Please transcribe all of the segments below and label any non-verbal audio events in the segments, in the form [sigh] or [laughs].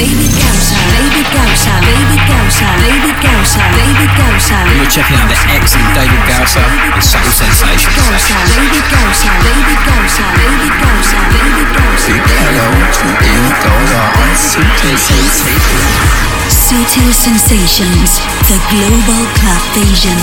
David Gausa. David Gausa. David Gausa. David Gausa. David Gausa. You're checking out the excellent David Gausa with Subtle Sensations. Gausa. David Gausa. David Gausa. David Gausa. David Gausa. Big hello to David Gausa on Subtle Sensations. Subtle Sensations, the global club vision.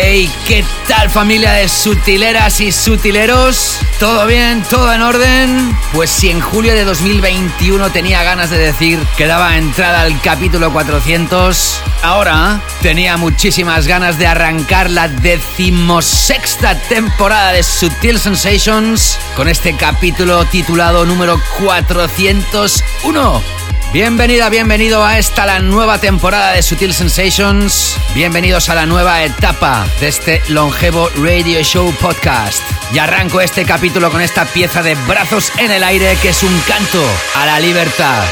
Hey, ¿qué tal familia de sutileras y sutileros? ¿Todo bien? ¿Todo en orden? Pues si en julio de 2021 tenía ganas de decir que daba entrada al capítulo 400, ahora tenía muchísimas ganas de arrancar la decimosexta temporada de Sutil Sensations con este capítulo titulado número 401. Bienvenida, bienvenido a esta la nueva temporada de Sutil Sensations. Bienvenidos a la nueva etapa de este longevo radio show podcast. Y arranco este capítulo con esta pieza de brazos en el aire que es un canto a la libertad.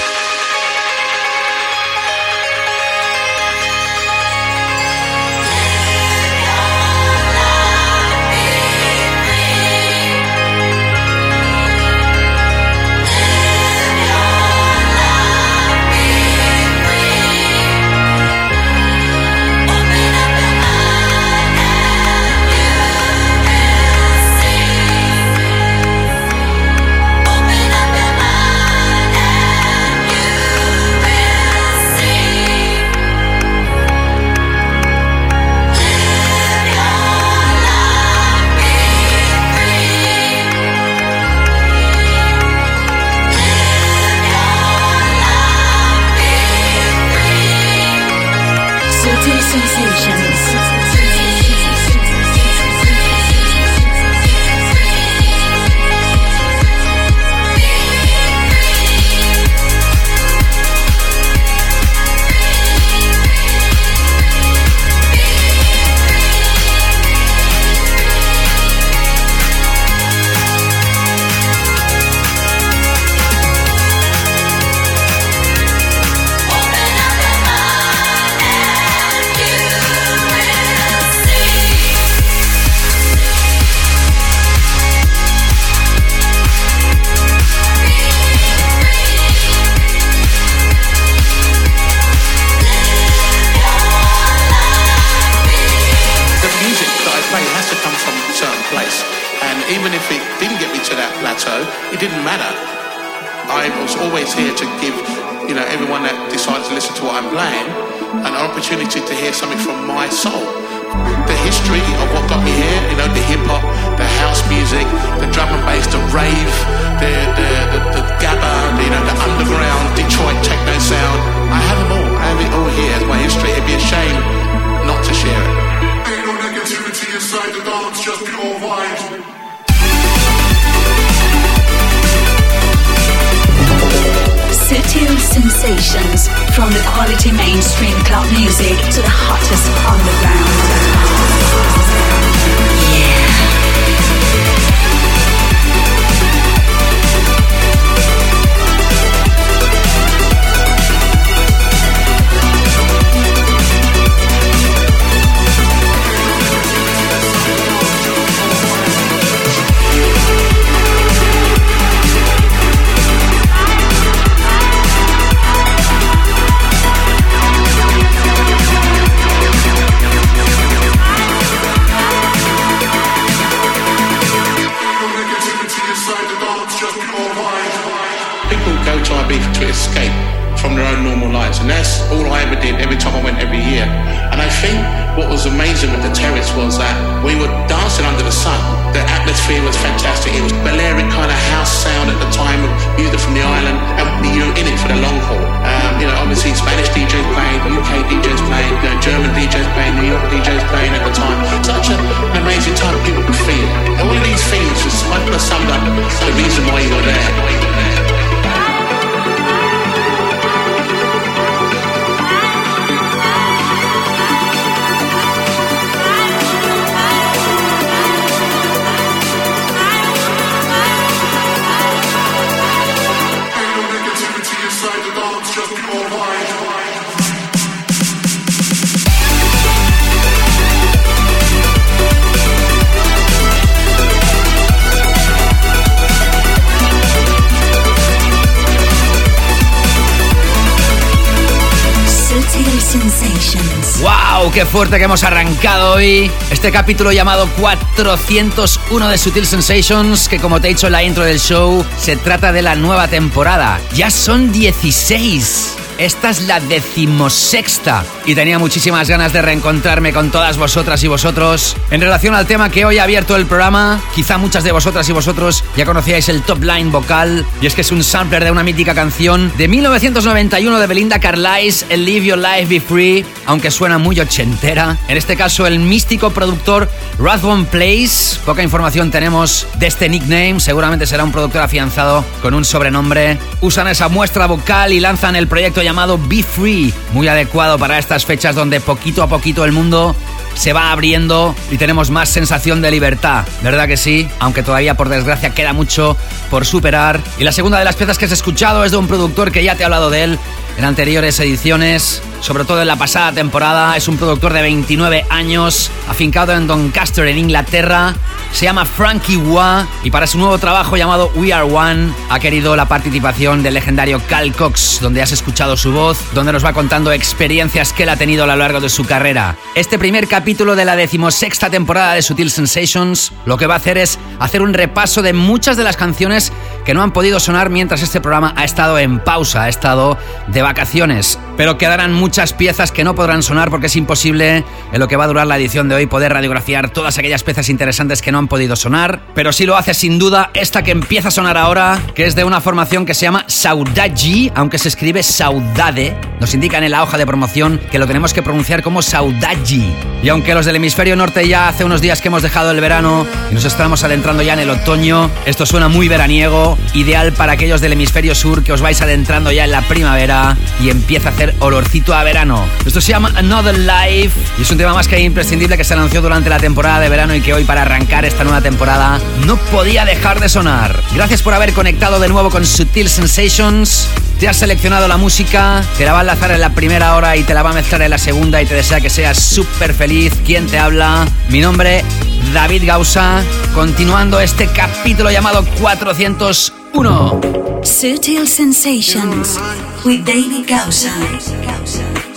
Fuerte que hemos arrancado hoy! Este capítulo llamado 401 de Sutil Sensations, que como te he dicho en la intro del show, se trata de la nueva temporada. Ya son 16. Esta es la decimosexta y tenía muchísimas ganas de reencontrarme con todas vosotras y vosotros. En relación al tema que hoy ha abierto el programa, quizá muchas de vosotras y vosotros ya conocíais el top line vocal y es que es un sampler de una mítica canción de 1991 de Belinda Carlisle, el Live Your Life Be Free, aunque suena muy ochentera. En este caso el místico productor Rathbone Place, poca información tenemos de este nickname, seguramente será un productor afianzado con un sobrenombre. Usan esa muestra vocal y lanzan el proyecto llamado Be Free, muy adecuado para estas fechas donde poquito a poquito el mundo se va abriendo y tenemos más sensación de libertad, ¿verdad que sí? Aunque todavía por desgracia queda mucho por superar. Y la segunda de las piezas que has escuchado es de un productor que ya te he hablado de él en anteriores ediciones, sobre todo en la pasada temporada. Es un productor de 29 años, afincado en Doncaster, en Inglaterra. Se llama Frankie Wah y para su nuevo trabajo llamado We Are One ha querido la participación del legendario Cal Cox, donde has escuchado su voz, donde nos va contando experiencias que él ha tenido a lo largo de su carrera. Este primer capítulo de la decimosexta temporada de Sutil Sensations lo que va a hacer es hacer un repaso de muchas de las canciones que no han podido sonar mientras este programa ha estado en pausa, ha estado de vacaciones. Pero quedarán muchas piezas que no podrán sonar porque es imposible en lo que va a durar la edición de hoy poder radiografiar todas aquellas piezas interesantes que no han podido sonar. Pero sí lo hace sin duda esta que empieza a sonar ahora, que es de una formación que se llama Saudade, aunque se escribe Saudade. Nos indican en la hoja de promoción que lo tenemos que pronunciar como Saudade. Y aunque los del hemisferio norte ya hace unos días que hemos dejado el verano y nos estamos adentrando ya en el otoño, esto suena muy veraniego, ideal para aquellos del hemisferio sur que os vais adentrando ya en la primavera y empieza a hacer olorcito a verano. Esto se llama Another Life y es un tema más que imprescindible que se anunció durante la temporada de verano y que hoy para arrancar esta nueva temporada no podía dejar de sonar. Gracias por haber conectado de nuevo con Sutil Sensations. Te has seleccionado la música, te la va a enlazar en la primera hora y te la va a mezclar en la segunda y te desea que seas súper feliz. ¿Quién te habla? Mi nombre, David Gausa, continuando este capítulo llamado 401. Sutil Sensations with David Gausa.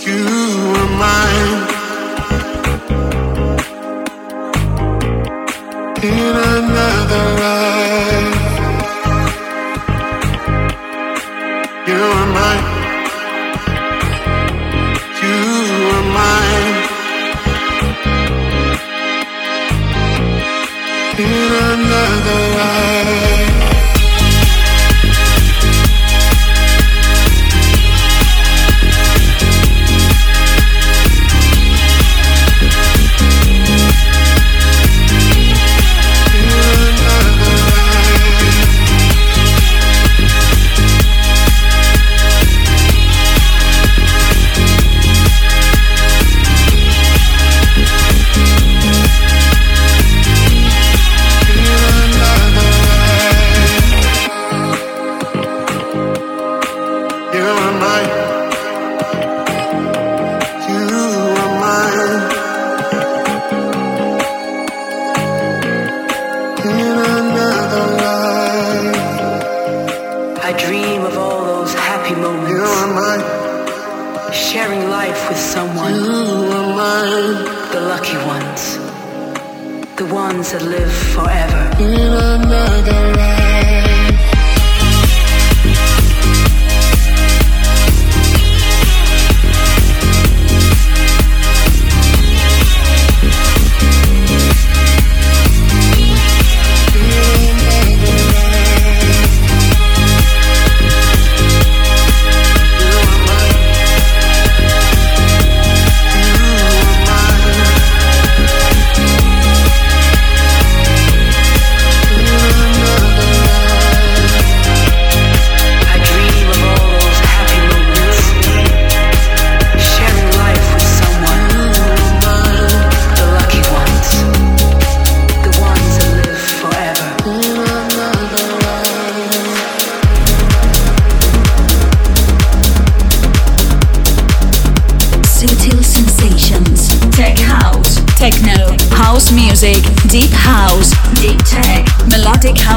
You are mine. In another life. You are mine. Another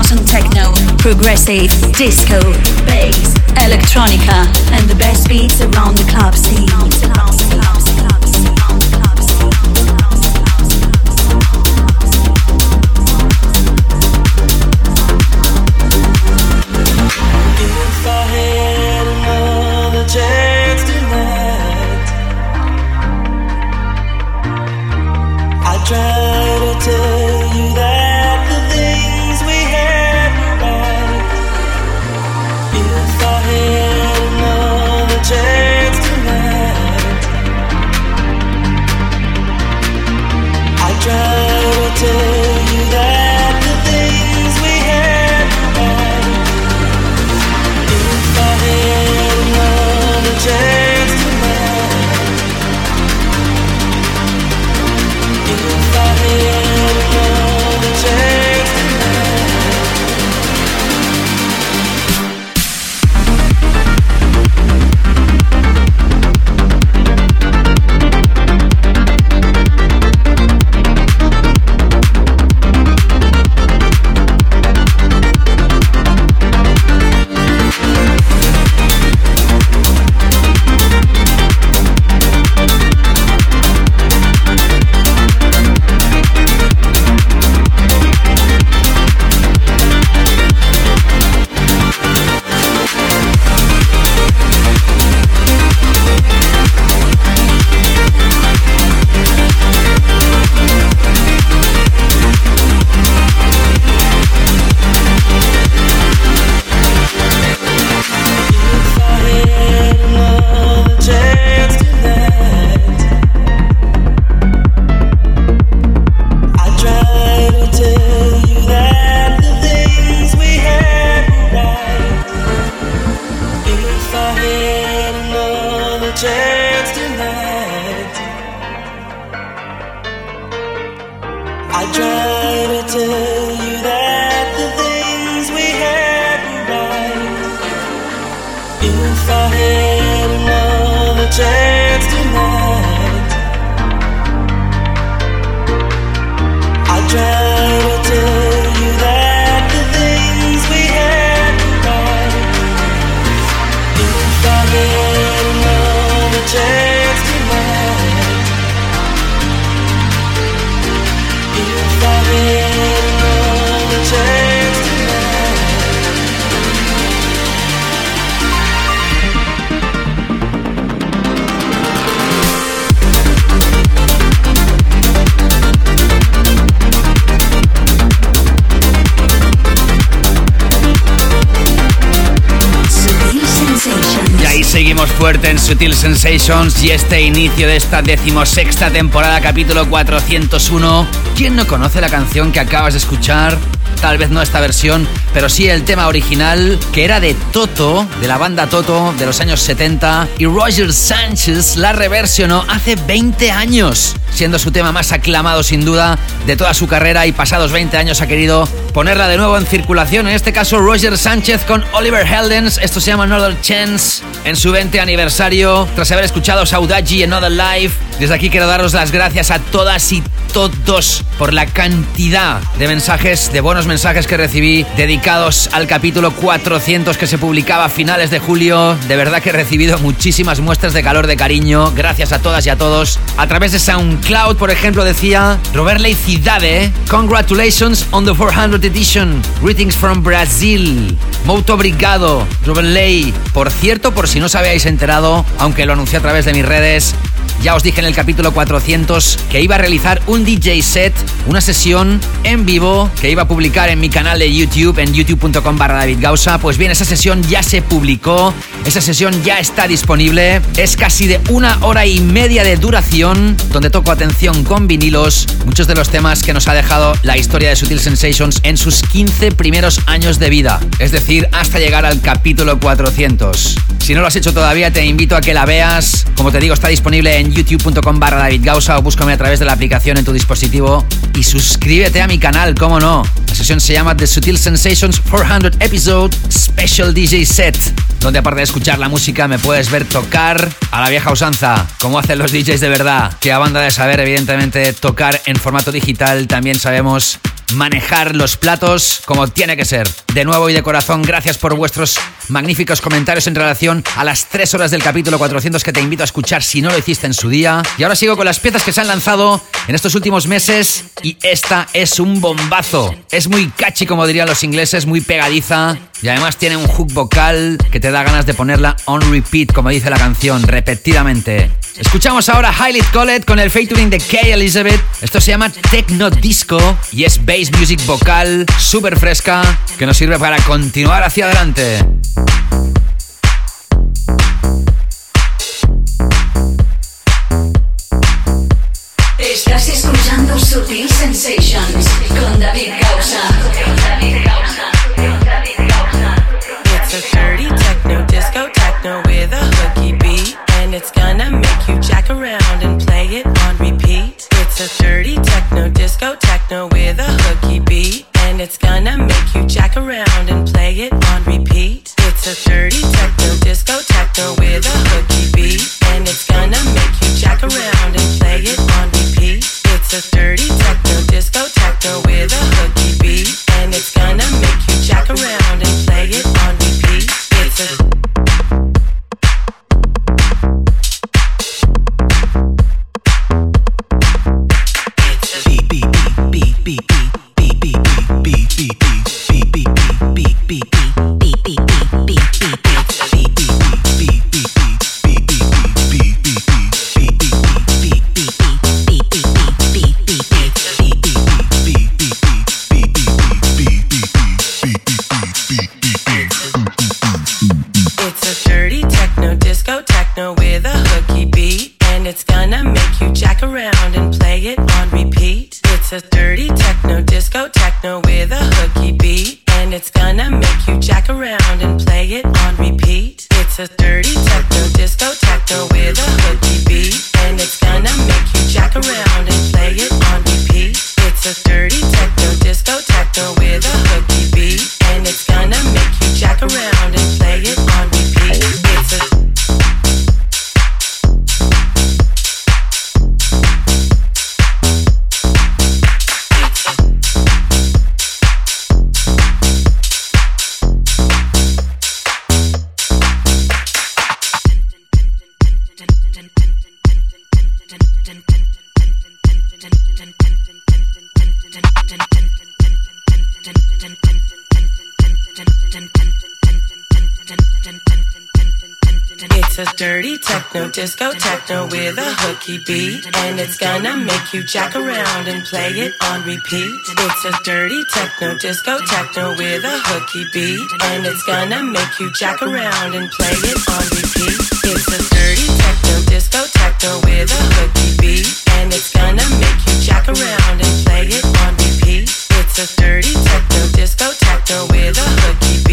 house and techno, progressive, disco, bass, electronica, and the best beats around the club scene. 这 fuerte en Sutil Sensations y este inicio de esta decimosexta temporada, capítulo 401. ¿Quién no conoce la canción que acabas de escuchar? Tal vez no esta versión, pero sí el tema original, que era de Toto, de la banda Toto de los años 70, y Roger Sánchez la reversionó hace 20 años, siendo su tema más aclamado sin duda de toda su carrera y pasados 20 años ha querido ponerla de nuevo en circulación. En este caso, Roger Sánchez con Oliver Heldens. Esto se llama Another Chance. En su 20 aniversario, tras haber escuchado Saudaji Another Life. Desde aquí quiero daros las gracias a todas y todos por la cantidad de mensajes, de buenos mensajes que recibí dedicados al capítulo 400 que se publicaba a finales de julio. De verdad que he recibido muchísimas muestras de calor, de cariño. Gracias a todas y a todos. A través de SoundCloud, por ejemplo, decía Robert Leicidade, Congratulations on the 400 edition. Greetings from Brazil. Muito obrigado, Robert Ley. Por cierto, por si no os habíais enterado, aunque lo anuncié a través de mis redes, ya os dije en el capítulo 400 que iba a realizar un DJ set, una sesión en vivo que iba a publicar en mi canal de YouTube, en youtube.com barra David. Pues bien, esa sesión ya se publicó, esa sesión ya está disponible. Es casi de una hora y media de duración, donde toco atención con vinilos, muchos de los temas que nos ha dejado la historia de Sutil Sensations en sus 15 primeros años de vida, es decir, hasta llegar al capítulo 400. Si no lo has hecho todavía, te invito a que la veas. Como te digo, está disponible en youtube.com barra David Gausa o búscame a través de la aplicación en tu dispositivo y suscríbete a mi canal, cómo no. La sesión se llama The Sutil Sensations 400 Episode Special DJ Set, donde aparte de escuchar la música me puedes ver tocar a la vieja usanza, como hacen los DJs de verdad, que a banda de saber evidentemente tocar en formato digital, también sabemos manejar los platos como tiene que ser. De nuevo y de corazón, gracias por vuestros magníficos comentarios en relación a las 3 horas del capítulo 400 que te invito a escuchar si no lo hiciste en su día. Y ahora sigo con las piezas que se han lanzado en estos últimos meses y esta es un bombazo. Es muy catchy como dirían los ingleses, muy pegadiza y además tiene un hook vocal que te da ganas de ponerla on repeat como dice la canción, repetidamente. Escuchamos ahora Highlight Collet con el featuring de Kay Elizabeth. Esto se llama Techno Disco y es bass music vocal súper fresca que nos sirve para continuar hacia adelante. Estás escuchando Sutil Sensations con David Gausa. It's gonna make you jack around and play it on repeat. It's a dirty techno disco techno with a hooky beat, and it's gonna make you jack around and play it on repeat. It's a dirty techno disco techno with a hooky beat, and it's gonna make you jack around and play it on repeat. It's a dirty jack around and play it on repeat. It's a dirty techno disco techno with a hooky beat, and it's gonna make you jack around and play it on repeat. It's a dirty techno disco techno with a hooky beat, and it's gonna make you jack around and play it on repeat. It's a dirty techno disco techno with a hooky beat,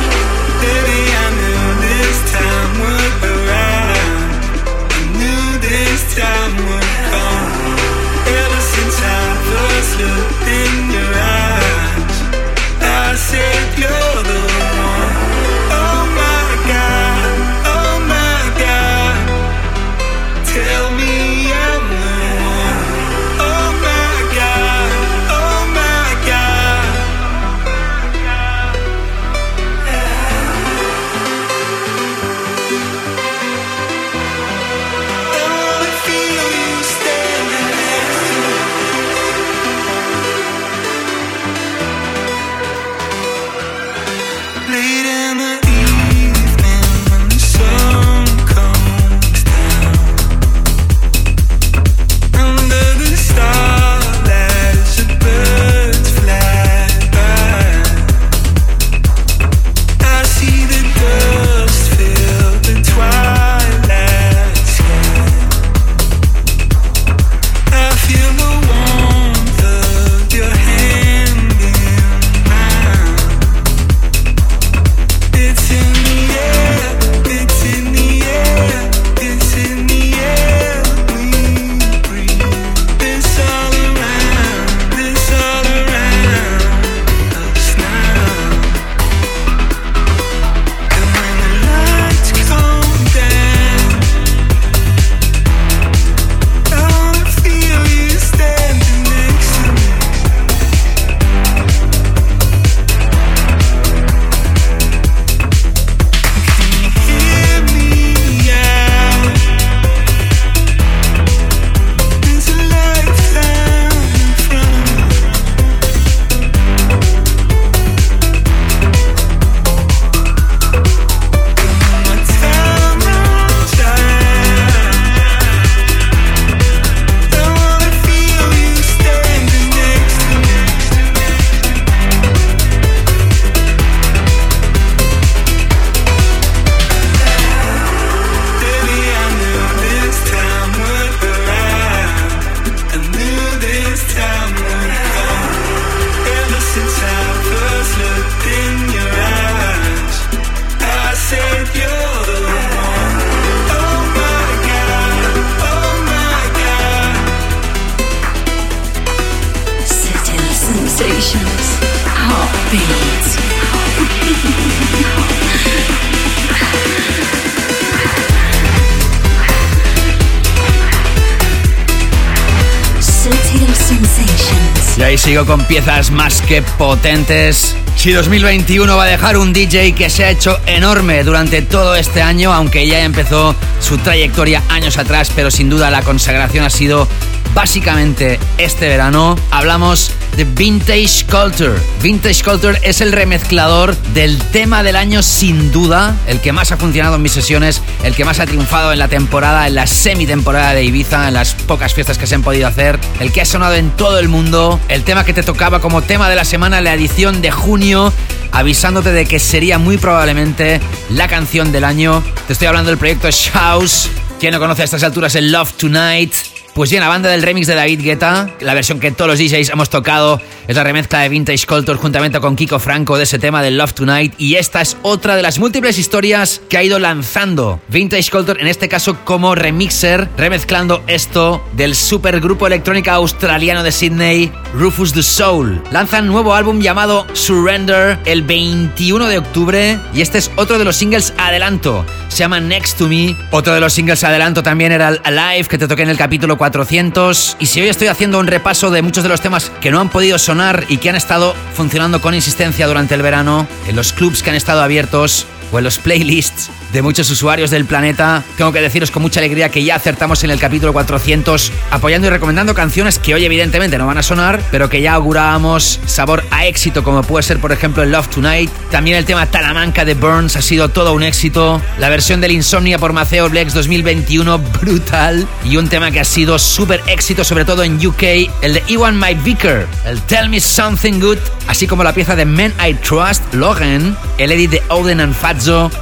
Con piezas más que potentes. Si 2021 va a dejar un DJ que se ha hecho enorme durante todo este año, aunque ya empezó su trayectoria años atrás, pero sin duda la consagración ha sido básicamente este verano, hablamos de Vintage Culture. Vintage Culture es el remezclador del tema del año sin duda, el que más ha funcionado en mis sesiones, el que más ha triunfado en la temporada, en la semi-temporada de Ibiza, en las pocas fiestas que se han podido hacer, el que ha sonado en todo el mundo, el tema que te tocaba como tema de la semana la edición de junio, avisándote de que sería muy probablemente la canción del año. Te estoy hablando del proyecto Shouse. Quien no conoce a estas alturas el Love Tonight. Pues bien, la banda del remix de David Guetta, la versión que todos los DJs hemos tocado, es la remezcla de Vintage Culture juntamente con Kiko Franco de ese tema de Love Tonight. Y esta es otra de las múltiples historias que ha ido lanzando Vintage Culture, en este caso como remixer, remezclando esto del supergrupo electrónica australiano de Sydney, Rufus the Soul. Lanzan nuevo álbum llamado Surrender el 21 de octubre y este es otro de los singles adelanto. Se llama Next to Me. Otro de los singles adelanto también era Alive, que te toqué en el capítulo 400. Y si hoy estoy haciendo un repaso de muchos de los temas que no han podido sonar y que han estado funcionando con insistencia durante el verano, en los clubs que han estado abiertos, o en los playlists de muchos usuarios del planeta. Tengo que deciros con mucha alegría que ya acertamos en el capítulo 400, apoyando y recomendando canciones que hoy evidentemente no van a sonar, pero que ya augurábamos sabor a éxito, como puede ser por ejemplo el Love Tonight. También el tema Talamanca de Burns ha sido todo un éxito. La versión del Insomnia por Maceo Blex 2021, brutal. Y un tema que ha sido súper éxito, sobre todo en UK, el de Ewan My Vicker, el Tell Me Something Good, así como la pieza de Men I Trust, Logan, el edit de Oden and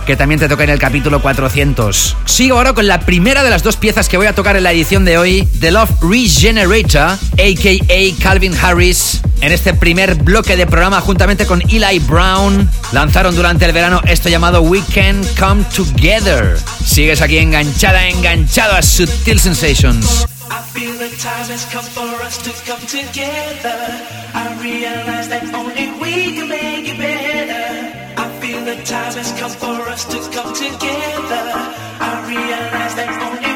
Que también te toca en el capítulo 400. Sigo ahora con la primera de las dos piezas que voy a tocar en la edición de hoy, The Love Regenerator, aka Calvin Harris. En este primer bloque de programa, juntamente con Eli Brown, lanzaron durante el verano esto llamado We Can Come Together. Sigues aquí enganchada, enganchado a Sutil Sensations. I feel the time has come for us to come together. I realize that only we can make it better. Feel the time has come for us to come together. I realize that only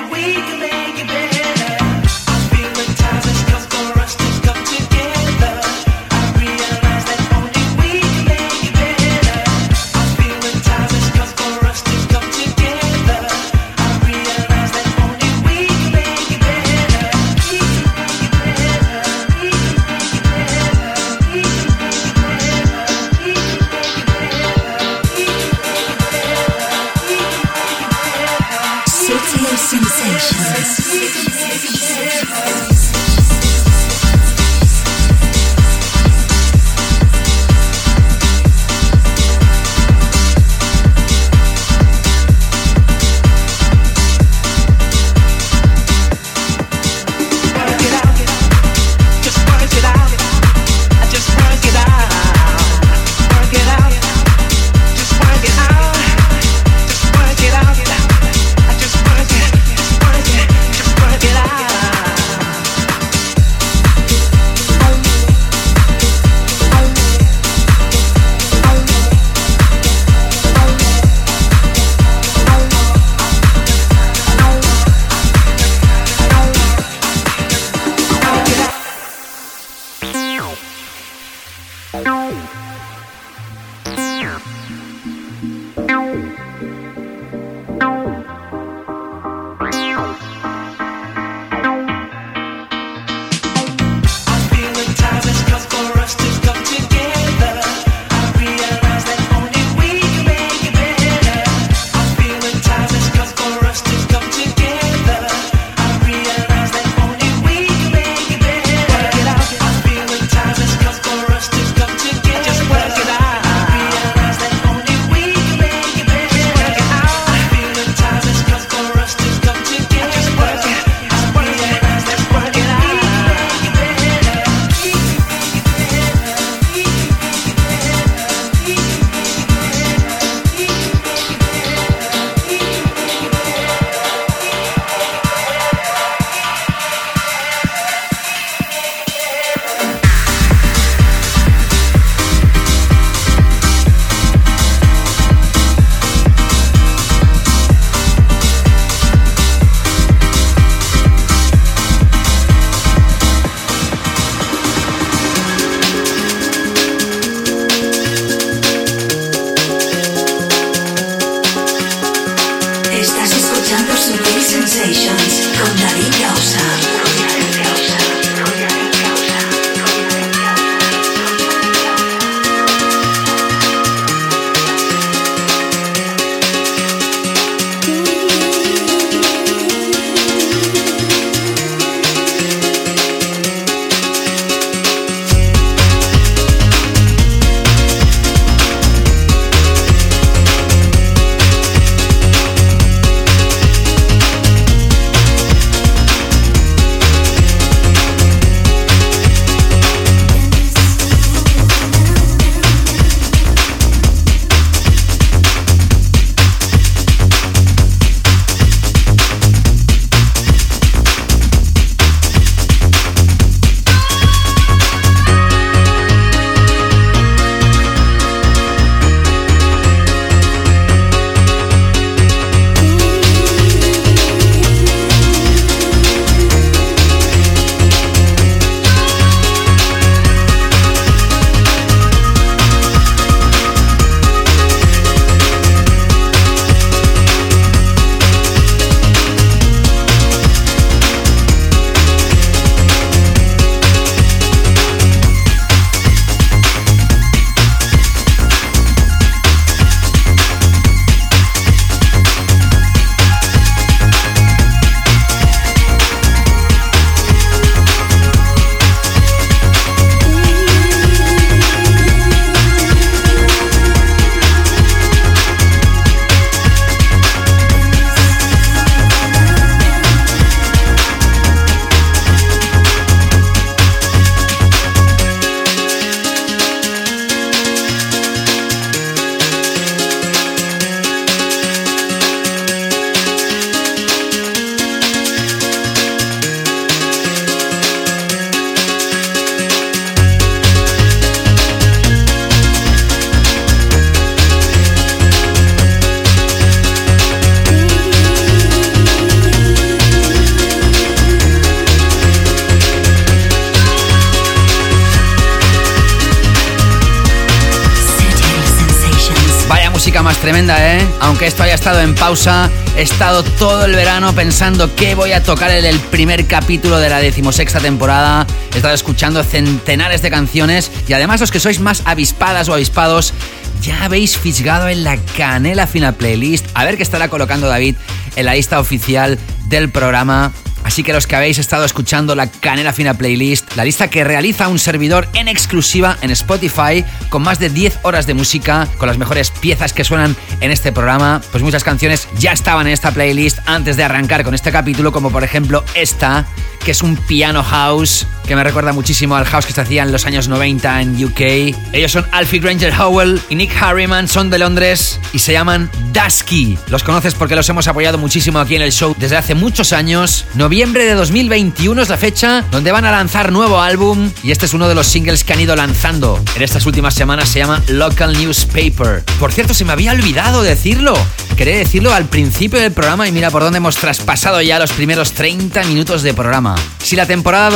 estado en pausa, he estado todo el verano pensando qué voy a tocar en el primer capítulo de la decimosexta temporada. He estado escuchando centenares de canciones y además los que sois más avispadas o avispados ya habéis fisgado en la canela final playlist. A ver qué estará colocando David en la lista oficial del programa Así que los que habéis estado escuchando la Canela Fina Playlist, la lista que realiza un servidor en exclusiva en Spotify, con más de 10 horas de música, con las mejores piezas que suenan en este programa, pues muchas canciones ya estaban en esta playlist antes de arrancar con este capítulo, como por ejemplo esta, que es un piano house que me recuerda muchísimo al house que se hacía en los años 90 en UK. Ellos son Alfie Granger Howell y Nick Harriman, son de Londres y se llaman Dusky. Los conoces porque los hemos apoyado muchísimo aquí en el show desde hace muchos años. Noviembre de 2021 es la fecha donde van a lanzar nuevo álbum y este es uno de los singles que han ido lanzando en estas últimas semanas. Se llama Local Newspaper. Por cierto, se me había olvidado decirlo. Quería decirlo al principio del programa y mira por dónde hemos traspasado ya los primeros 30 minutos de programa. Si la temporada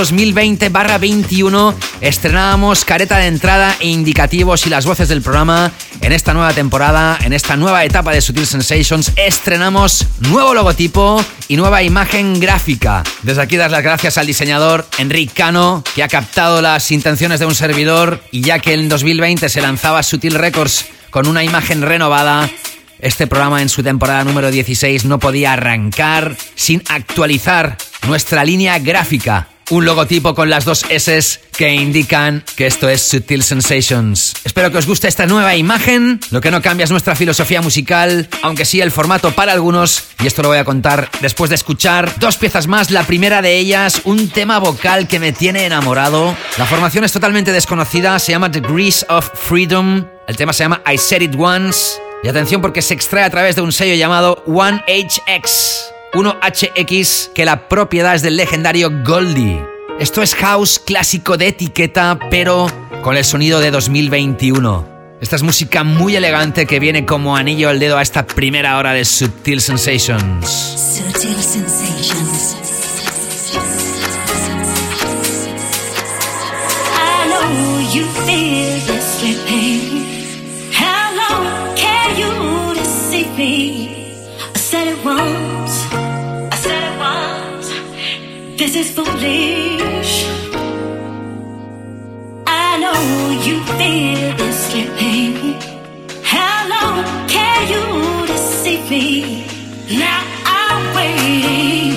2020-21 estrenábamos careta de entrada e indicativos y las voces del programa, en esta nueva temporada, en esta nueva etapa de Sutil Sensations, estrenamos nuevo logotipo y nueva imagen gráfica. Desde aquí dar las gracias al diseñador Enrique Cano, que ha captado las intenciones de un servidor y ya que en 2020 se lanzaba Sutil Records con una imagen renovada, este programa en su temporada número 16 no podía arrancar sin actualizar nuestra línea gráfica. Un logotipo con las dos S que indican que esto es Sutil Sensations. Espero que os guste esta nueva imagen. Lo que no cambia es nuestra filosofía musical, aunque sí el formato para algunos. Y esto lo voy a contar después de escuchar dos piezas más. La primera de ellas, un tema vocal que me tiene enamorado. La formación es totalmente desconocida, se llama Degrees of Freedom. El tema se llama I Said It Once. Y atención porque se extrae a través de un sello llamado 1HX. 1HX, que la propiedad es del legendario Goldie. Esto es house clásico de etiqueta, pero con el sonido de 2021. Esta es música muy elegante que viene como anillo al dedo a esta primera hora de Subtil Sensations. Sutil Sensations. I know you feel this slipping. Is foolish. I know you feel this slipping. How long can you deceive me? Now I'm waiting.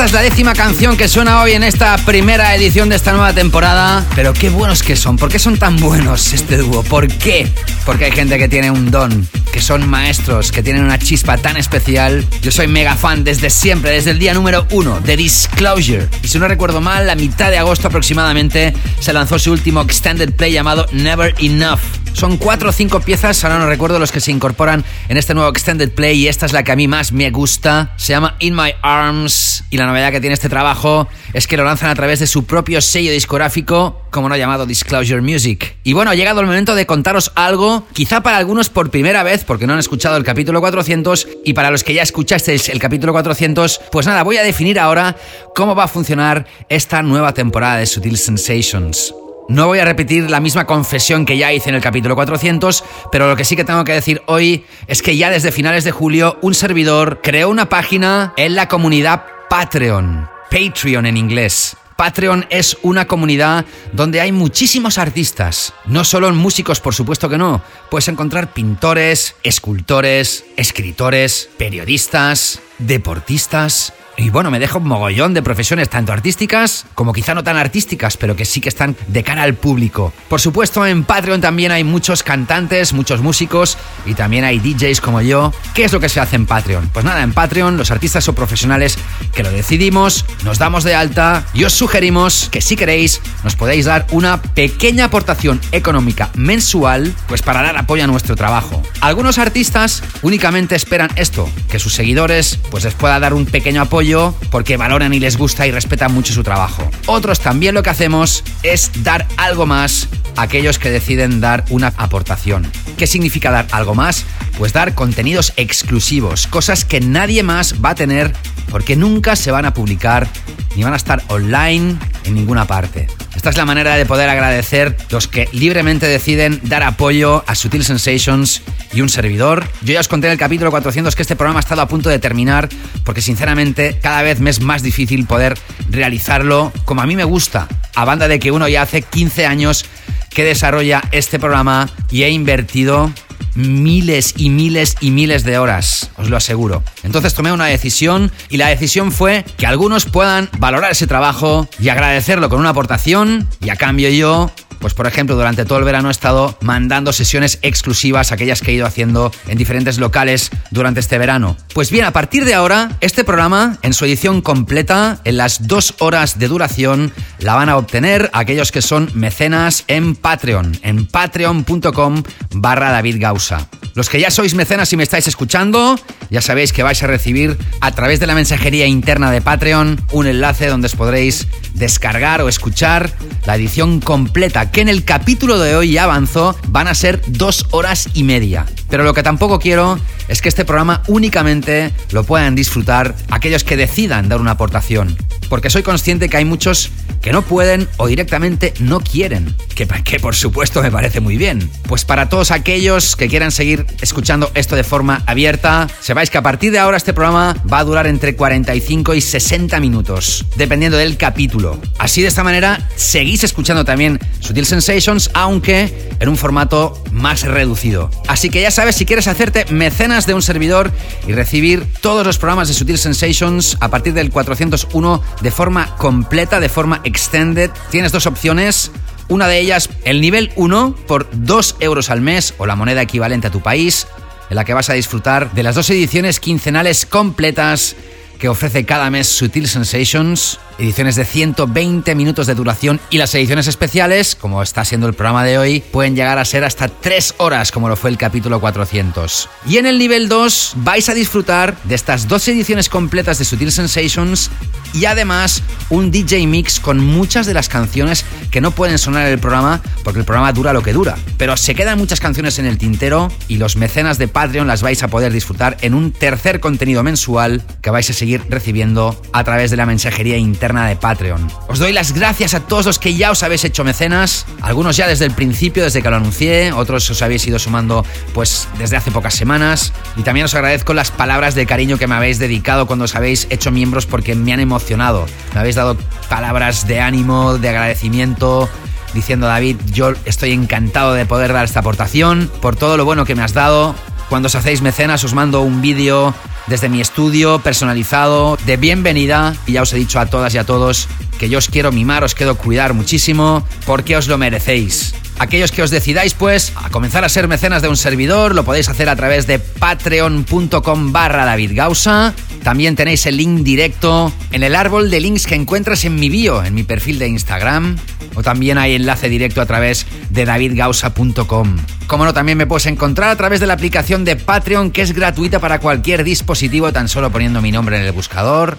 Esta es la décima canción que suena hoy en esta primera edición de esta nueva temporada. Pero qué buenos que son. ¿Por qué son tan buenos este dúo? ¿Por qué? Porque hay gente que tiene un don, que son maestros, que tienen una chispa tan especial. Yo soy mega fan desde siempre, desde el día número uno de Disclosure. Y si no recuerdo mal, a mitad de agosto aproximadamente se lanzó su último extended play llamado Never Enough. Son cuatro o cinco piezas, ahora no recuerdo los que se incorporan en este nuevo Extended Play y esta es la que a mí más me gusta. Se llama In My Arms y la novedad que tiene este trabajo es que lo lanzan a través de su propio sello discográfico, como no llamado Disclosure Music. Y bueno, ha llegado el momento de contaros algo, quizá para algunos por primera vez porque no han escuchado el capítulo 400 y para los que ya escuchasteis el capítulo 400, pues nada, voy a definir ahora cómo va a funcionar esta nueva temporada de Sutil Sensations. No voy a repetir la misma confesión que ya hice en el capítulo 400, pero lo que sí que tengo que decir hoy es que ya desde finales de julio un servidor creó una página en la comunidad Patreon, Patreon en inglés. Patreon es una comunidad donde hay muchísimos artistas, no solo músicos, por supuesto que no. Puedes encontrar pintores, escultores, escritores, periodistas, deportistas, y bueno, me dejo un mogollón de profesiones, tanto artísticas como quizá no tan artísticas, pero que sí que están de cara al público. Por supuesto, en Patreon también hay muchos cantantes, muchos músicos y también hay DJs como yo. ¿Qué es lo que se hace en Patreon? Pues nada, en Patreon los artistas o profesionales que lo decidimos, nos damos de alta y os sugerimos que si queréis nos podéis dar una pequeña aportación económica mensual, pues para dar apoyo a nuestro trabajo. Algunos artistas únicamente esperan esto, que sus seguidores pues les pueda dar un pequeño apoyo porque valoran y les gusta y respetan mucho su trabajo. Otros también lo que hacemos es dar algo más aquellos que deciden dar una aportación. ¿Qué significa dar algo más? Pues dar contenidos exclusivos, cosas que nadie más va a tener porque nunca se van a publicar ni van a estar online en ninguna parte. Esta es la manera de poder agradecer los que libremente deciden dar apoyo a Sutil Sensations y un servidor. Yo ya os conté en el capítulo 400 que este programa ha estado a punto de terminar porque sinceramente cada vez me es más difícil poder realizarlo como a mí me gusta, a banda de que uno ya hace 15 años que desarrolla este programa y he invertido miles y miles y miles de horas, os lo aseguro. Entonces tomé una decisión y la decisión fue que algunos puedan valorar ese trabajo y agradecerlo con una aportación y a cambio yo pues por ejemplo, durante todo el verano he estado mandando sesiones exclusivas, aquellas que he ido haciendo en diferentes locales durante este verano. Pues bien, a partir de ahora, este programa, en su edición completa, en las dos horas de duración, la van a obtener aquellos que son mecenas en Patreon, en patreon.com barra David Gausa. Los que ya sois mecenas y me estáis escuchando, ya sabéis que vais a recibir a través de la mensajería interna de Patreon un enlace donde os podréis descargar o escuchar la edición completa, que en el capítulo de hoy ya avanzó, van a ser dos horas y media. Pero lo que tampoco quiero es que este programa únicamente lo puedan disfrutar aquellos que decidan dar una aportación. Porque soy consciente que hay muchos que no pueden o directamente no quieren. Que, que por supuesto me parece muy bien. Pues para todos aquellos que quieran seguir escuchando esto de forma abierta, sepáis que a partir de ahora este programa va a durar entre 45 y 60 minutos, dependiendo del capítulo. Así de esta manera seguís escuchando también Sensations, aunque en un formato más reducido. Así que ya sabes, si quieres hacerte mecenas de un servidor y recibir todos los programas de Sutil Sensations a partir del 401 de forma completa, de forma extended, tienes dos opciones. Una de ellas, el nivel 1 por 2 euros al mes o la moneda equivalente a tu país, en la que vas a disfrutar de las dos ediciones quincenales completas que ofrece cada mes Sutil Sensations ediciones de 120 minutos de duración y las ediciones especiales, como está siendo el programa de hoy, pueden llegar a ser hasta 3 horas, como lo fue el capítulo 400. Y en el nivel 2 vais a disfrutar de estas dos ediciones completas de Sutil Sensations y además un DJ mix con muchas de las canciones que no pueden sonar en el programa porque el programa dura lo que dura. Pero se quedan muchas canciones en el tintero y los mecenas de Patreon las vais a poder disfrutar en un tercer contenido mensual que vais a seguir recibiendo a través de la mensajería interna de Patreon. Os doy las gracias a todos los que ya os habéis hecho mecenas, algunos ya desde el principio, desde que lo anuncié, otros os habéis ido sumando pues desde hace pocas semanas y también os agradezco las palabras de cariño que me habéis dedicado cuando os habéis hecho miembros porque me han emocionado. Me habéis dado palabras de ánimo, de agradecimiento, diciendo David, yo estoy encantado de poder dar esta aportación por todo lo bueno que me has dado. Cuando os hacéis mecenas os mando un vídeo desde mi estudio personalizado de bienvenida. Y ya os he dicho a todas y a todos que yo os quiero mimar, os quiero cuidar muchísimo porque os lo merecéis. Aquellos que os decidáis pues a comenzar a ser mecenas de un servidor, lo podéis hacer a través de patreon.com barra David Gausa. También tenéis el link directo en el árbol de links que encuentras en mi bio, en mi perfil de Instagram. O también hay enlace directo a través de davidgausa.com. Como no, también me puedes encontrar a través de la aplicación de Patreon que es gratuita para cualquier dispositivo tan solo poniendo mi nombre en el buscador.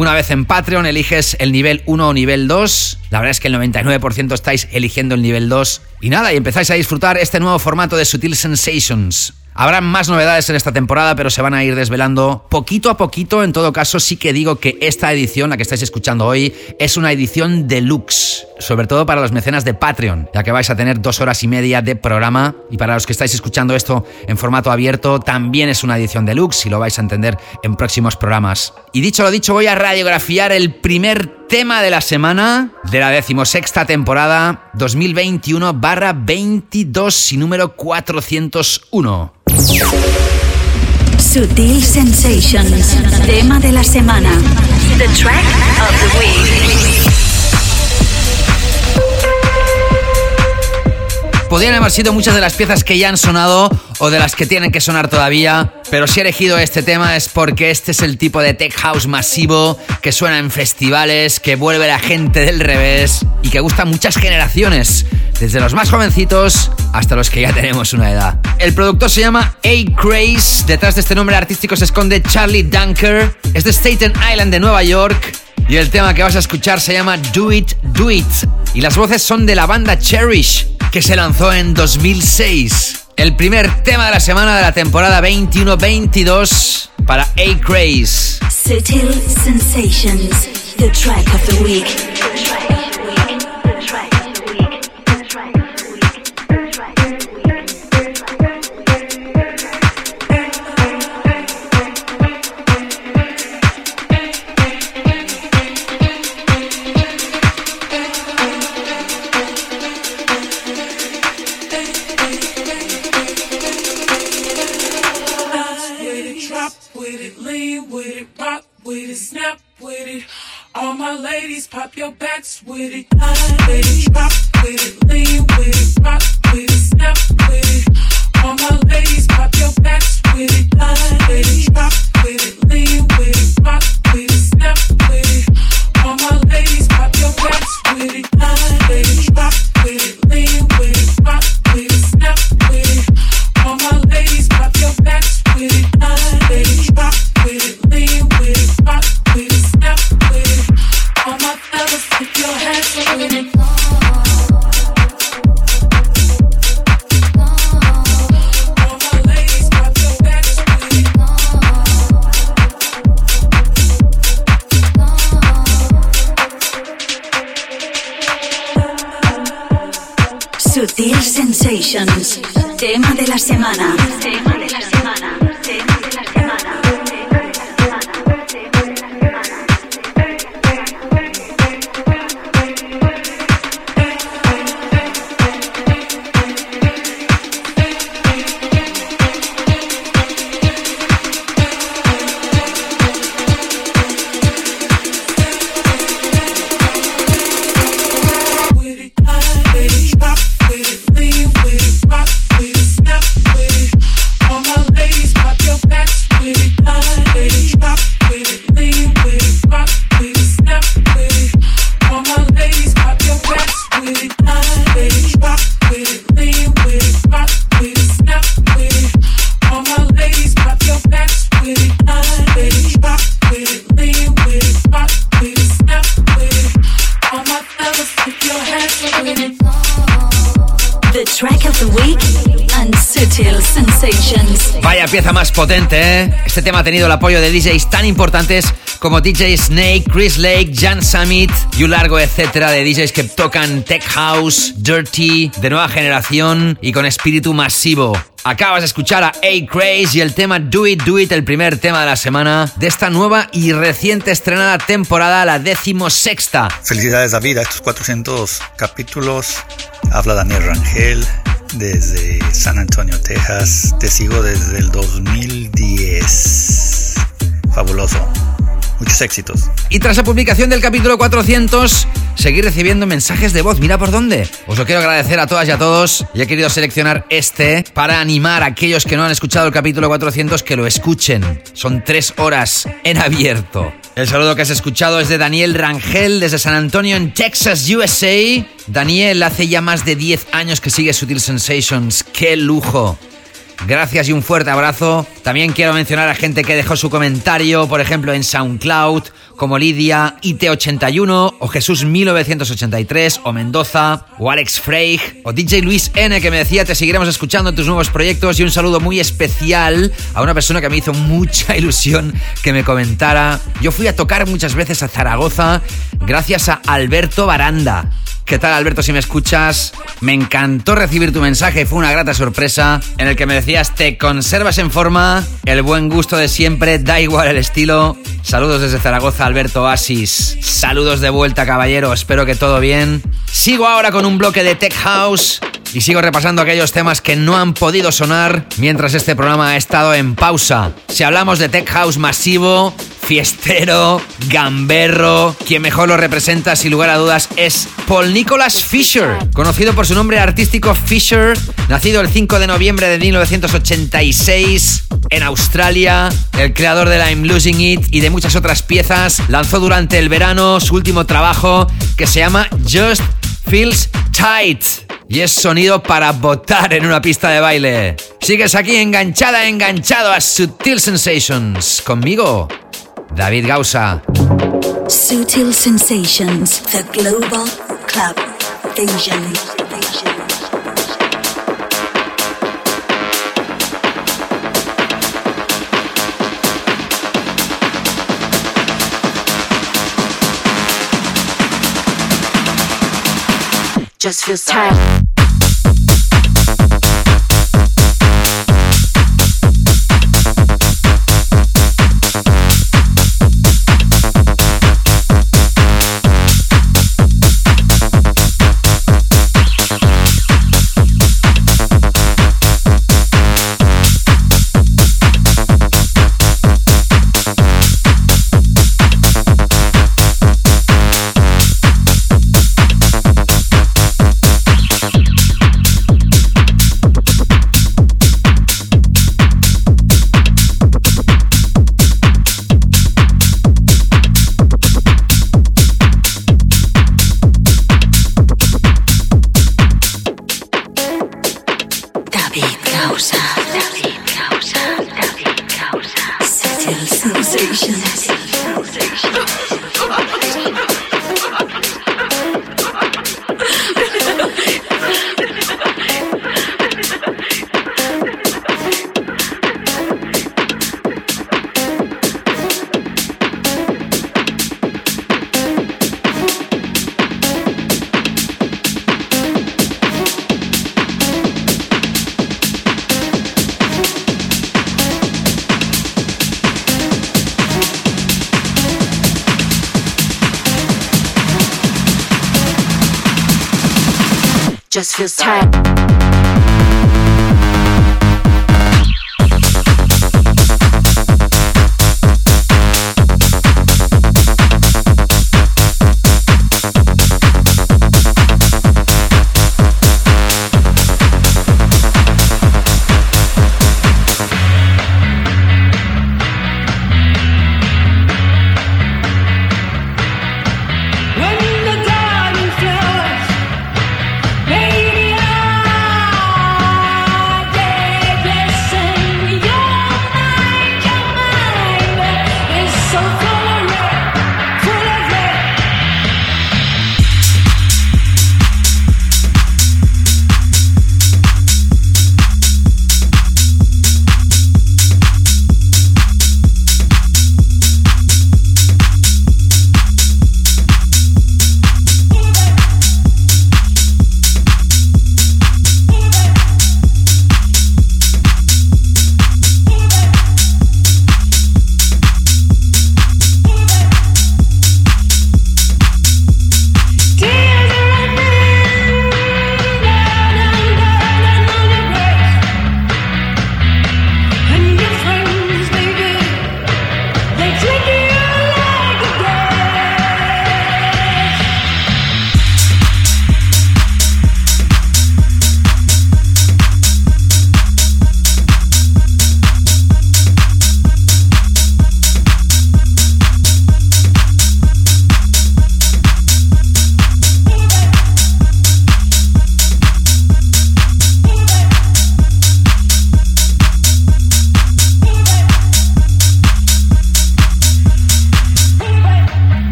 Una vez en Patreon eliges el nivel 1 o nivel 2. La verdad es que el 99% estáis eligiendo el nivel 2. Y nada, y empezáis a disfrutar este nuevo formato de Sutil Sensations. Habrá más novedades en esta temporada, pero se van a ir desvelando poquito a poquito. En todo caso, sí que digo que esta edición, la que estáis escuchando hoy, es una edición deluxe, sobre todo para los mecenas de Patreon, ya que vais a tener dos horas y media de programa. Y para los que estáis escuchando esto en formato abierto, también es una edición deluxe y lo vais a entender en próximos programas. Y dicho lo dicho, voy a radiografiar el primer tema de la semana de la decimosexta temporada 2021 barra 22 y número 401. Sutil Sensations, tema de la semana. The track of the week. Podrían haber sido muchas de las piezas que ya han sonado o de las que tienen que sonar todavía, pero si he elegido este tema es porque este es el tipo de tech house masivo que suena en festivales, que vuelve la gente del revés y que gusta a muchas generaciones, desde los más jovencitos hasta los que ya tenemos una edad. El productor se llama A. Craze, detrás de este nombre artístico se esconde Charlie Dunker, es de Staten Island de Nueva York y el tema que vas a escuchar se llama Do It, Do It. Y las voces son de la banda Cherish, que se lanzó en 2006. El primer tema de la semana de la temporada 21-22 para A Craze. Sutil Sensations, the track of the week. All my ladies, pop your backs with it. Line with it, drop with it, lean with it, rock with it, snap with it. All my ladies, pop your backs with it. Line with it, drop with it, lean with it, rock with it, snap with it. All my ladies, pop your backs with it. ¿Eh? Este tema ha tenido el apoyo de DJs tan importantes como DJ Snake, Chris Lake, Jan Summit y un largo etcétera de DJs que tocan tech house, dirty, de nueva generación y con espíritu masivo. Acabas de escuchar a A Craze y el tema Do It, Do It, el primer tema de la semana de esta nueva y reciente estrenada temporada, la decimosexta. Felicidades David a estos 400 capítulos. Habla Daniel Rangel desde San Antonio, Texas. Te sigo desde el 2010. fabuloso. Muchos éxitos. Y tras la publicación del capítulo 400, seguí recibiendo mensajes de voz. Mira por dónde. Os lo quiero agradecer a todas y a todos. Y he querido seleccionar este para animar a aquellos que no han escuchado el capítulo 400 que lo escuchen. Son tres horas en abierto. El saludo que has escuchado es de Daniel Rangel desde San Antonio en Texas, USA. Daniel hace ya más de 10 años que sigue Sutil Sensations. ¡Qué lujo! Gracias y un fuerte abrazo. También quiero mencionar a gente que dejó su comentario, por ejemplo, en SoundCloud, como Lidia IT81, o Jesús 1983, o Mendoza, o Alex Freig, o DJ Luis N, que me decía te seguiremos escuchando en tus nuevos proyectos. Y un saludo muy especial a una persona que me hizo mucha [laughs] ilusión que me comentara. Yo fui a tocar muchas veces a Zaragoza gracias a Alberto Baranda. ¿Qué tal Alberto si me escuchas? Me encantó recibir tu mensaje, fue una grata sorpresa en el que me decías te conservas en forma, el buen gusto de siempre, da igual el estilo. Saludos desde Zaragoza Alberto Asis. Saludos de vuelta caballero, espero que todo bien. Sigo ahora con un bloque de Tech House y sigo repasando aquellos temas que no han podido sonar mientras este programa ha estado en pausa. Si hablamos de Tech House masivo, fiestero, gamberro. Quien mejor lo representa, sin lugar a dudas, es Paul Nicholas Fisher, conocido por su nombre artístico Fisher, nacido el 5 de noviembre de 1986 en Australia, el creador de I'm Losing It y de muchas otras piezas, lanzó durante el verano su último trabajo que se llama Just Feels Tight y es sonido para botar en una pista de baile. Sigues aquí enganchada, enganchado a Sutil Sensations. Conmigo, David Gausa. Sutil Sensations, the global club vision. Just feels tight.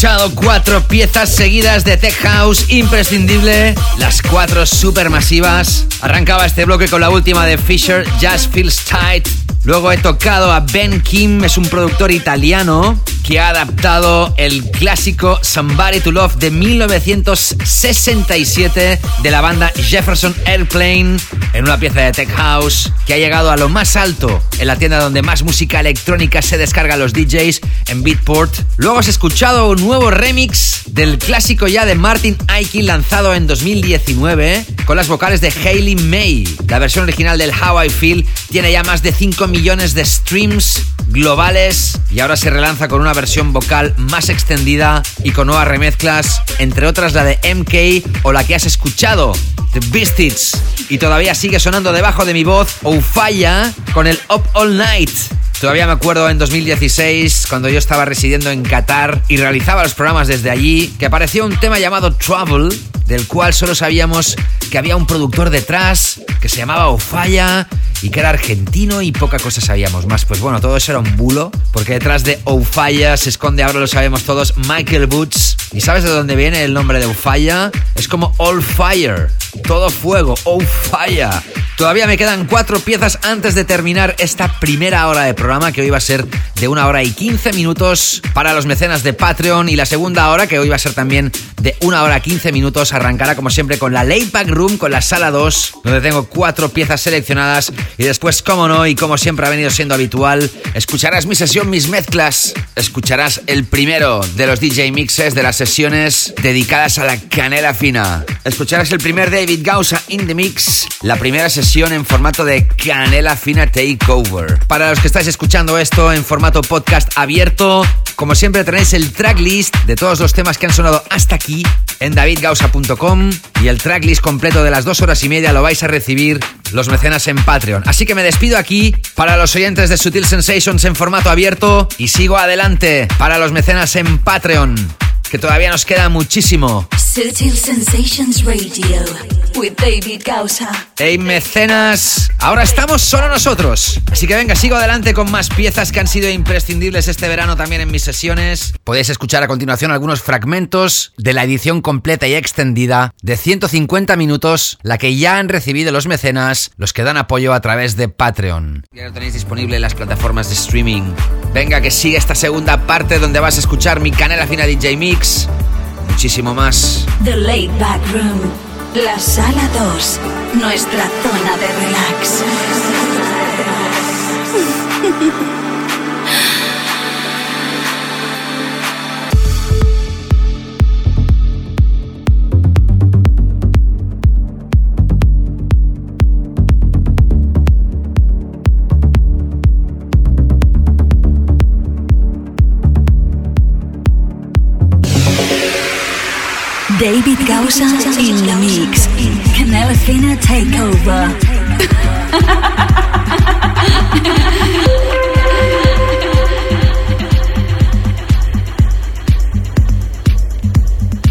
Escuchado cuatro piezas seguidas de Tech House imprescindible, las cuatro supermasivas. Arrancaba este bloque con la última de Fisher, Just Feels Tight. Luego he tocado a Ben Kim, es un productor italiano que ha adaptado el clásico Somebody to Love de 1967 de la banda Jefferson Airplane en una pieza de Tech House que ha llegado a lo más alto en la tienda donde más música electrónica se descarga a los DJs en Beatport. Luego has escuchado un nuevo remix del clásico ya de Martin Aiken lanzado en 2019 con las vocales de Hayley May. La versión original del How I Feel tiene ya más de 5 millones de streams globales y ahora se relanza con una versión vocal más extendida y con nuevas remezclas, entre otras la de MK o la que has escuchado, The Beastits. Y todavía sigue sonando debajo de mi voz Oufaya con el Up All Night. Todavía me acuerdo en 2016, cuando yo estaba residiendo en Qatar y realizaba los programas desde allí, que apareció un tema llamado Trouble, del cual solo sabíamos que había un productor detrás, que se llamaba Ofaya y que era argentino y poca cosa sabíamos más. Pues bueno, todo eso era un bulo, porque detrás de Ofaya se esconde, ahora lo sabemos todos, Michael Boots. ¿Y sabes de dónde viene el nombre de Ofaya? Es como All Fire, todo fuego, Ofaya. Todavía me quedan cuatro piezas antes de terminar esta primera hora de programa que hoy va a ser de una hora y 15 minutos para los mecenas de Patreon. Y la segunda hora, que hoy va a ser también de una hora 15 minutos, arrancará como siempre con la Layback Room, con la sala 2, donde tengo cuatro piezas seleccionadas. Y después, como no, y como siempre ha venido siendo habitual, escucharás mi sesión, mis mezclas, escucharás el primero de los DJ mixes de las sesiones dedicadas a la canela fina. Escucharás el primer David Gausa in the mix, la primera sesión en formato de canela fina takeover. Para los que estáis escuchando esto en formato podcast abierto, como siempre tenéis el tracklist de todos los temas que han sonado hasta aquí en davidgausa.com y el tracklist completo de las dos horas y media lo vais a recibir los mecenas en Patreon. Así que me despido aquí para los oyentes de Sutil Sensations en formato abierto y sigo adelante para los mecenas en Patreon, que todavía nos queda muchísimo. Sutil Sensations Radio with David Gausa. Hey mecenas, ahora estamos solo nosotros. Así que venga, sigo adelante con más piezas que han sido imprescindibles este verano también en mis sesiones. Podéis escuchar a continuación algunos fragmentos de la edición completa y extendida de 150 minutos, la que ya han recibido los mecenas, los que dan apoyo a través de Patreon. Ya lo tenéis disponible en las plataformas de streaming. Venga, que sigue esta segunda parte donde vas a escuchar mi canela fina DJ Mix muchísimo más. The Laid Back Room, la sala 2, nuestra zona de relax. [laughs] David Gausa in the mix. Fina Takeover.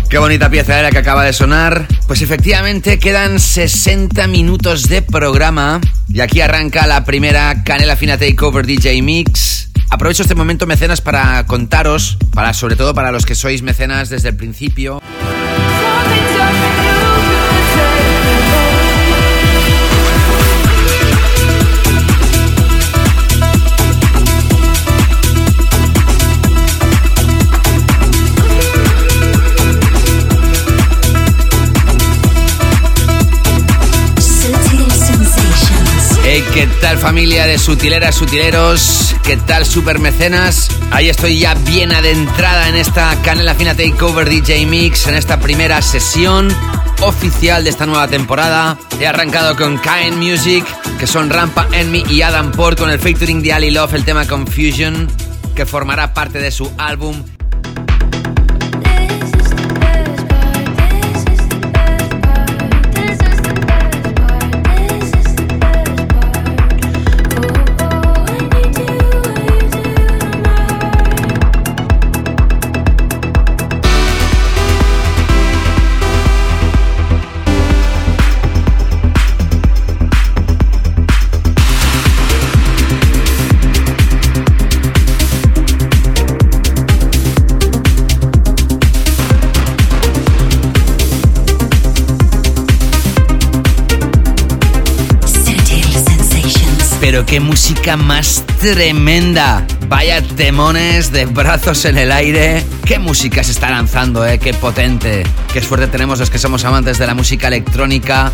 Qué bonita pieza era que acaba de sonar. Pues efectivamente quedan 60 minutos de programa y aquí arranca la primera Canela Fina Takeover DJ Mix. Aprovecho este momento mecenas para contaros, para sobre todo para los que sois mecenas desde el principio. Sutil familia de sutileras, sutileros? ¿Qué tal super mecenas? Ahí estoy ya bien adentrada en esta Canela Fina Takeover DJ Mix, en esta primera sesión oficial de esta nueva temporada. He arrancado con Kain Music, que son Rampa Enemy y Adam Port con el featuring de Ali Love, el tema Confusion, que formará parte de su álbum Pero qué música más tremenda. Vaya temones de brazos en el aire. Qué música se está lanzando, eh. Qué potente. Qué suerte tenemos los que somos amantes de la música electrónica.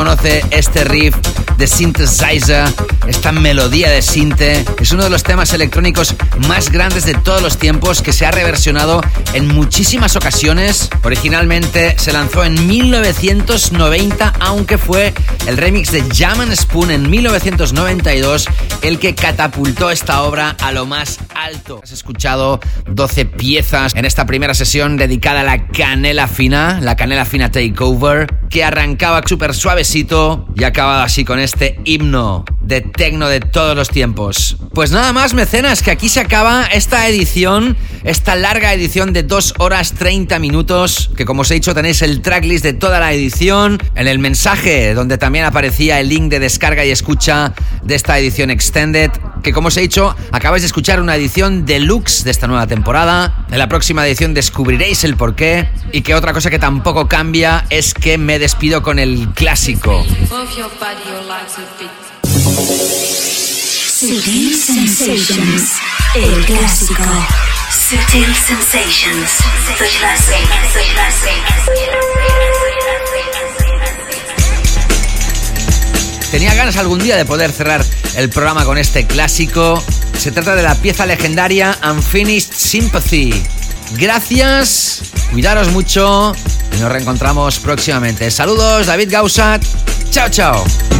Conoce este riff de synthesizer? Esta melodía de sinte es uno de los temas electrónicos más grandes de todos los tiempos que se ha reversionado en muchísimas ocasiones. Originalmente se lanzó en 1990, aunque fue el remix de Jam Spoon en 1992 el que catapultó esta obra a lo más alto. Has escuchado 12 piezas en esta primera sesión dedicada a la canela fina, la canela fina takeover, que arrancaba súper suavecito y acababa así con himno de tecno de todos los tiempos. Pues nada más, mecenas, que aquí se acaba esta edición, esta larga edición de 2 horas 30 minutos, que como os he dicho tenéis el tracklist de toda la edición en el mensaje donde también aparecía el link de descarga y escucha de esta edición extended, que como os he dicho, acabáis de escuchar una edición deluxe de esta nueva temporada. En la próxima edición descubriréis el porqué y que otra cosa que tampoco cambia es que me despido con el clásico. Sutil Sensations, el clásico. Sutil Sensations, the classic, the classic. Tenía ganas algún día de poder cerrar el programa con este clásico. Se trata de la pieza legendaria Unfinished Sympathy. Gracias, cuidaros mucho y nos reencontramos próximamente. Saludos, David Gausat. Chao, chao.